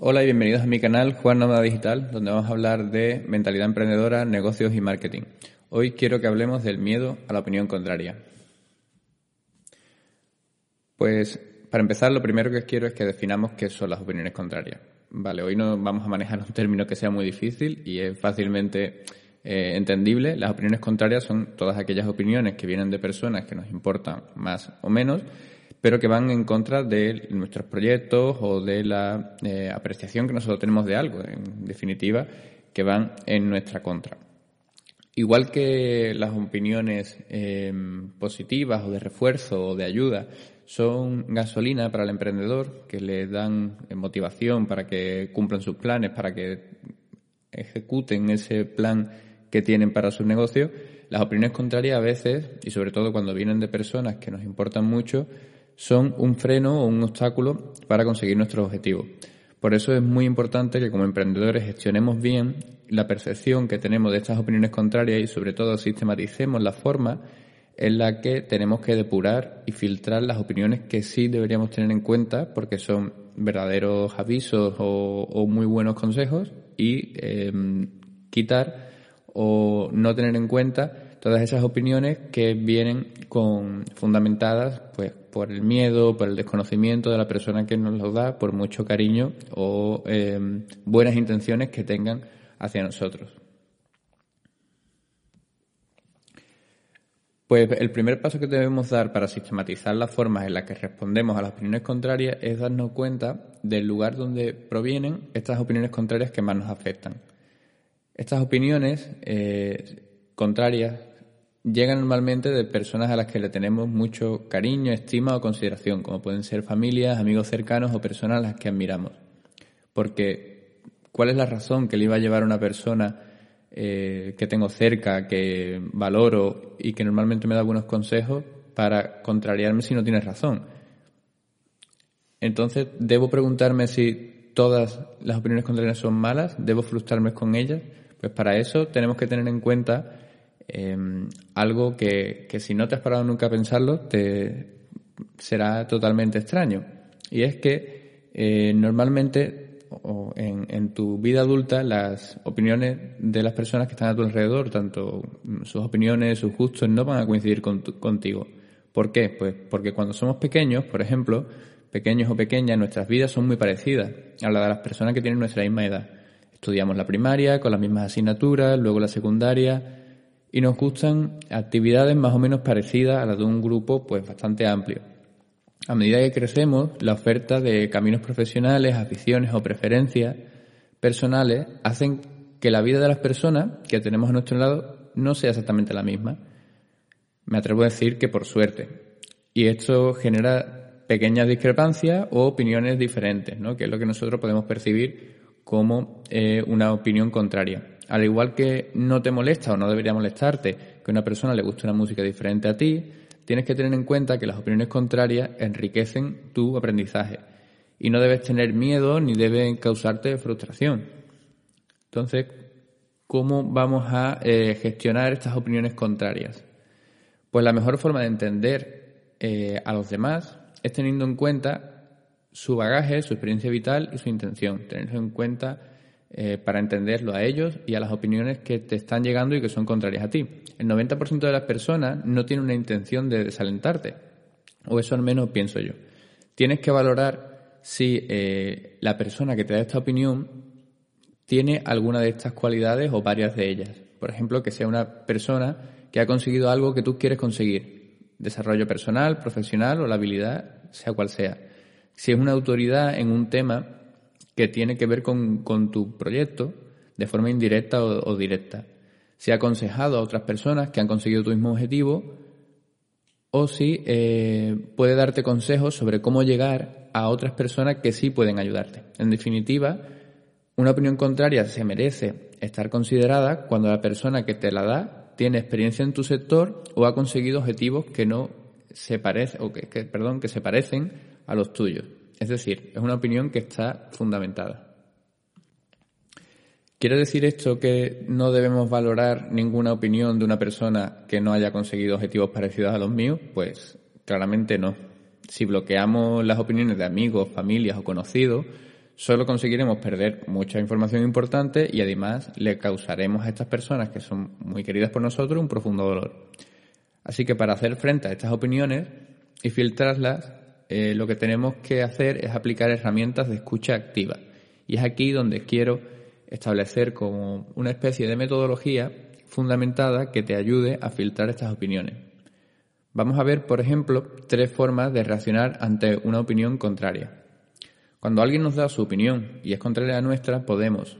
Hola y bienvenidos a mi canal Juan Nómada Digital, donde vamos a hablar de mentalidad emprendedora, negocios y marketing. Hoy quiero que hablemos del miedo a la opinión contraria. Pues para empezar, lo primero que quiero es que definamos qué son las opiniones contrarias. Vale, hoy no vamos a manejar un término que sea muy difícil y es fácilmente eh, entendible. Las opiniones contrarias son todas aquellas opiniones que vienen de personas que nos importan más o menos pero que van en contra de nuestros proyectos o de la eh, apreciación que nosotros tenemos de algo, en definitiva, que van en nuestra contra. Igual que las opiniones eh, positivas o de refuerzo o de ayuda son gasolina para el emprendedor, que le dan motivación para que cumplan sus planes, para que ejecuten ese plan que tienen para su negocio, las opiniones contrarias a veces, y sobre todo cuando vienen de personas que nos importan mucho, son un freno o un obstáculo para conseguir nuestros objetivos. Por eso es muy importante que como emprendedores gestionemos bien la percepción que tenemos de estas opiniones contrarias y sobre todo sistematicemos la forma en la que tenemos que depurar y filtrar las opiniones que sí deberíamos tener en cuenta porque son verdaderos avisos o, muy buenos consejos y em, quitar o no tener en cuenta todas esas opiniones que vienen con fundamentadas pues por el miedo, por el desconocimiento de la persona que nos lo da, por mucho cariño o em, buenas intenciones que tengan hacia nosotros. Pues el primer paso que debemos dar para sistematizar las formas en las que respondemos a las opiniones contrarias es darnos cuenta del lugar donde provienen estas opiniones contrarias que más nos afectan. Estas opiniones eh, contrarias llegan normalmente de personas a las que le tenemos mucho cariño, estima o consideración, como pueden ser familias, amigos cercanos o personas a las que admiramos. Porque, ¿cuál es la razón que le iba a llevar a una persona eh, que tengo cerca, que valoro y que normalmente me da buenos consejos para contrariarme si no tienes razón? Entonces, ¿debo preguntarme si todas las opiniones contrarias son malas? ¿Debo frustrarme con ellas? Pues para eso tenemos que tener en cuenta Em, algo que, si no te has parado nunca a pensarlo, te será totalmente extraño. Y es que eh, normalmente en, tu vida adulta las opiniones de las personas que están a tu alrededor, tanto sus opiniones, sus gustos, no van a coincidir contigo. ¿Por qué? Pues porque cuando somos pequeños, por ejemplo, pequeños o pequeñas, nuestras vidas son muy parecidas a las de las personas que tienen nuestra misma edad. Estudiamos la primaria con las mismas asignaturas, luego la secundaria, y nos gustan actividades más o menos parecidas a las de un grupo pues bastante amplio. A medida que crecemos, la oferta de caminos profesionales, aficiones o preferencias personales hacen que la vida de las personas que tenemos a nuestro lado no sea exactamente la misma. Me atrevo a decir que por suerte. Y esto genera pequeñas discrepancias o opiniones diferentes, ¿no? que es lo que nosotros podemos percibir como eh, una opinión contraria. Al igual que no te molesta o no debería molestarte que una persona le guste una música diferente a ti, tienes que tener en cuenta que las opiniones contrarias enriquecen tu aprendizaje y no debes tener miedo ni deben causarte frustración. Entonces, ¿cómo vamos a eh, gestionar estas opiniones contrarias? Pues la mejor forma de entender eh, a los demás es teniendo en cuenta su bagaje, su experiencia vital y su intención. Tener en cuenta eh, para entenderlo a ellos y a las opiniones que te están llegando y que son contrarias a ti. El 90% de las personas no tiene una intención de desalentarte, o eso al menos pienso yo. Tienes que valorar si eh, la persona que te da esta opinión tiene alguna de estas cualidades o varias de ellas. Por ejemplo, que sea una persona que ha conseguido algo que tú quieres conseguir, desarrollo personal, profesional o la habilidad, sea cual sea. Si es una autoridad en un tema que tiene que ver con, tu proyecto de forma indirecta o, directa. Si ha aconsejado a otras personas que han conseguido tu mismo objetivo o si eh, puede darte consejos sobre cómo llegar a otras personas que sí pueden ayudarte. En definitiva, una opinión contraria se merece estar considerada cuando la persona que te la da tiene experiencia en tu sector o ha conseguido objetivos que no se parecen o que, perdón, que se parecen a los tuyos. Es decir, es una opinión que está fundamentada. ¿Quiere decir esto que no debemos valorar ninguna opinión de una persona que no haya conseguido objetivos parecidos a los míos? Pues claramente no. Si bloqueamos las opiniones de amigos, familias o conocidos, solo conseguiremos perder mucha información importante y además le causaremos a estas personas que son muy queridas por nosotros un profundo dolor. Así que para hacer frente a estas opiniones y filtrarlas, eh, lo que tenemos que hacer es aplicar herramientas de escucha activa. Y es aquí donde quiero establecer como una especie de metodología fundamentada que te ayude a filtrar estas opiniones. Vamos a ver, por ejemplo, tres formas de reaccionar ante una opinión contraria. Cuando alguien nos da su opinión y es contraria a nuestra, podemos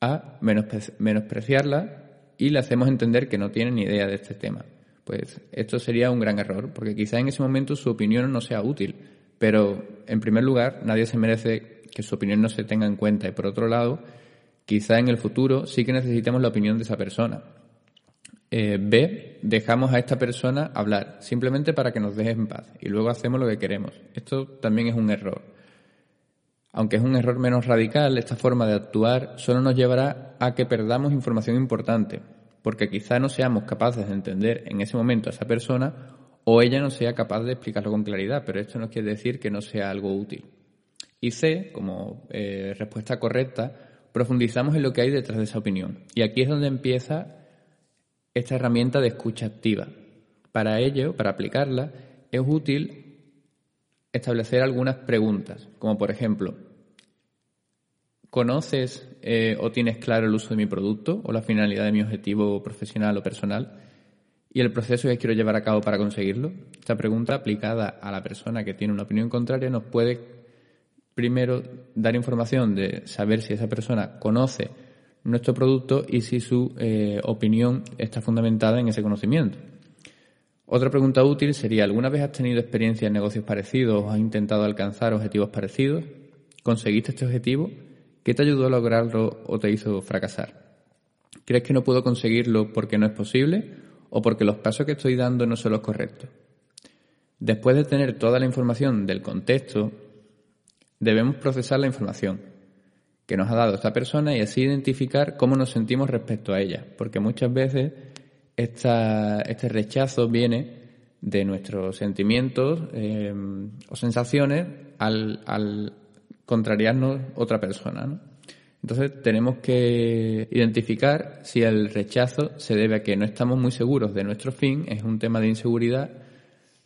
A. menospreciarla y le hacemos entender que no tiene ni idea de este tema. Pues esto sería un gran error, porque quizá en ese momento su opinión no sea útil, pero en primer lugar nadie se merece que su opinión no se tenga en cuenta y por otro lado, quizá en el futuro sí que necesitemos la opinión de esa persona. Eh, B, dejamos a esta persona hablar, simplemente para que nos deje en paz y luego hacemos lo que queremos. Esto también es un error. Aunque es un error menos radical, esta forma de actuar solo nos llevará a que perdamos información importante, porque quizá no seamos capaces de entender en ese momento a esa persona o ella no sea capaz de explicarlo con claridad, pero esto no quiere decir que no sea algo útil. Y C, como eh, respuesta correcta, profundizamos en lo que hay detrás de esa opinión. Y aquí es donde empieza esta herramienta de escucha activa. Para ello, para aplicarla, es útil establecer algunas preguntas, como por ejemplo, ¿conoces eh, o tienes claro el uso de mi producto o la finalidad de mi objetivo profesional o personal? y el proceso que quiero llevar a cabo para conseguirlo? Esta pregunta aplicada a la persona que tiene una opinión contraria nos puede primero dar información de saber si esa persona conoce nuestro producto y si su eh, opinión está fundamentada en ese conocimiento. Otra pregunta útil sería, ¿alguna vez has tenido experiencia en negocios parecidos o has intentado alcanzar objetivos parecidos? ¿Conseguiste este objetivo? ¿Qué te ayudó a lograrlo o te hizo fracasar? ¿Crees que no puedo conseguirlo porque no es posible o porque los pasos que estoy dando no son los correctos? Después de tener toda la información del contexto, debemos procesar la información que nos ha dado esta persona y así identificar cómo nos sentimos respecto a ella, porque muchas veces este rechazo viene de nuestros sentimientos eh, o sensaciones al, al, contrariarnos otra persona. Entonces tenemos que identificar si el rechazo se debe a que no estamos muy seguros de nuestro fin, es un tema de inseguridad,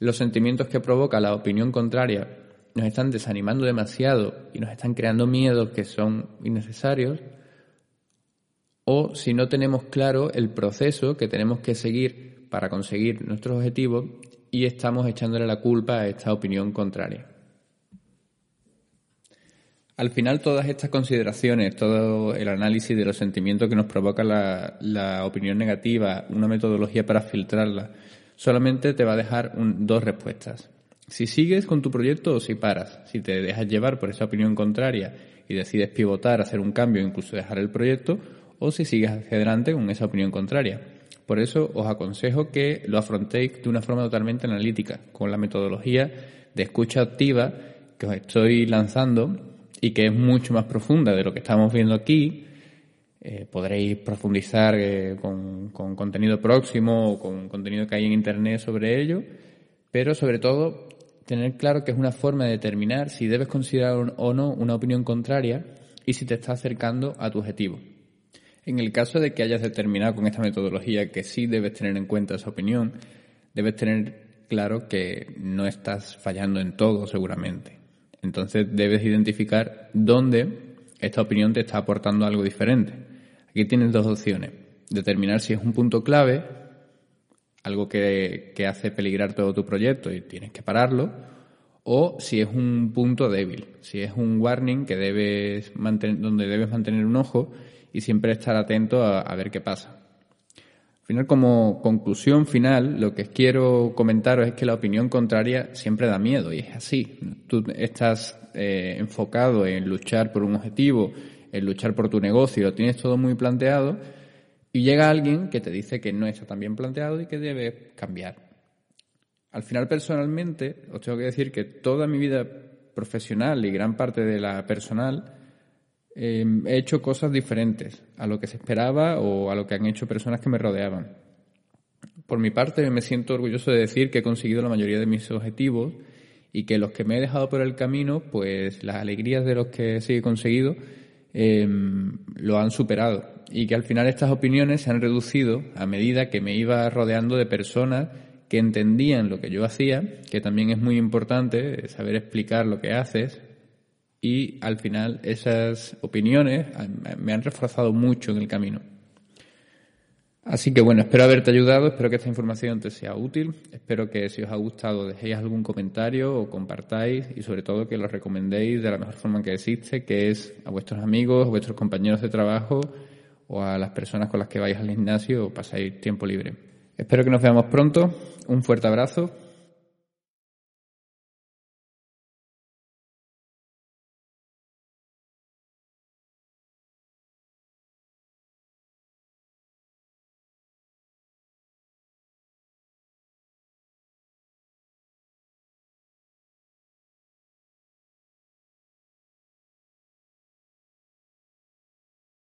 los sentimientos que provoca la opinión contraria nos están desanimando demasiado y nos están creando miedos que son innecesarios, o si no tenemos claro el proceso que tenemos que seguir para conseguir nuestros objetivos y estamos echándole la culpa a esta opinión contraria. Al final todas estas consideraciones, todo el análisis de los sentimientos que nos provoca la, opinión negativa, una metodología para filtrarla, solamente te va a dejar dos respuestas. Si sigues con tu proyecto o si paras, si te dejas llevar por esa opinión contraria y decides pivotar, hacer un cambio, incluso dejar el proyecto, o si sigues hacia adelante con esa opinión contraria. Por eso os aconsejo que lo afrontéis de una forma totalmente analítica, con la metodología de escucha activa que os estoy lanzando y que es mucho más profunda de lo que estamos viendo aquí. Eh, podréis profundizar eh, con, con contenido próximo o con contenido que hay en Internet sobre ello, pero sobre todo tener claro que es una forma de determinar si debes considerar o no una opinión contraria y si te está acercando a tu objetivo. En el caso de que hayas determinado con esta metodología que sí debes tener en cuenta esa opinión, debes tener claro que no estás fallando en todo seguramente. Entonces debes identificar dónde esta opinión te está aportando algo diferente. Aquí tienes dos opciones. Determinar si es un punto clave algo que, hace peligrar todo tu proyecto y tienes que pararlo, o si es un punto débil, si es un warning que debes mantener, donde debes mantener un ojo y siempre estar atento a, ver qué pasa. Al final, como conclusión final, lo que quiero comentaros es que la opinión contraria siempre da miedo y es así. Tú estás eh, enfocado en luchar por un objetivo, en luchar por tu negocio, lo tienes todo muy planteado y llega alguien que te dice que no está tan bien planteado y que debe cambiar. Al final, personalmente, os tengo que decir que toda mi vida profesional y gran parte de la personal em, he hecho cosas diferentes a lo que se esperaba o a lo que han hecho personas que me rodeaban. Por mi parte, me siento orgulloso de decir que he conseguido la mayoría de mis objetivos y que los que me he dejado por el camino, pues las alegrías de los que sí he conseguido em, lo han superado y que al final estas opiniones se han reducido a medida que me iba rodeando de personas que entendían lo que yo hacía, que también es muy importante saber explicar lo que haces y al final esas opiniones me han reforzado mucho en el camino. Así que bueno, espero haberte ayudado, espero que esta información te sea útil, espero que si os ha gustado dejéis algún comentario o compartáis y sobre todo que lo recomendéis de la mejor forma que existe, que es a vuestros amigos, a vuestros compañeros de trabajo o a las personas con las que vais al gimnasio o pasáis tiempo libre. Espero que nos veamos pronto, un fuerte abrazo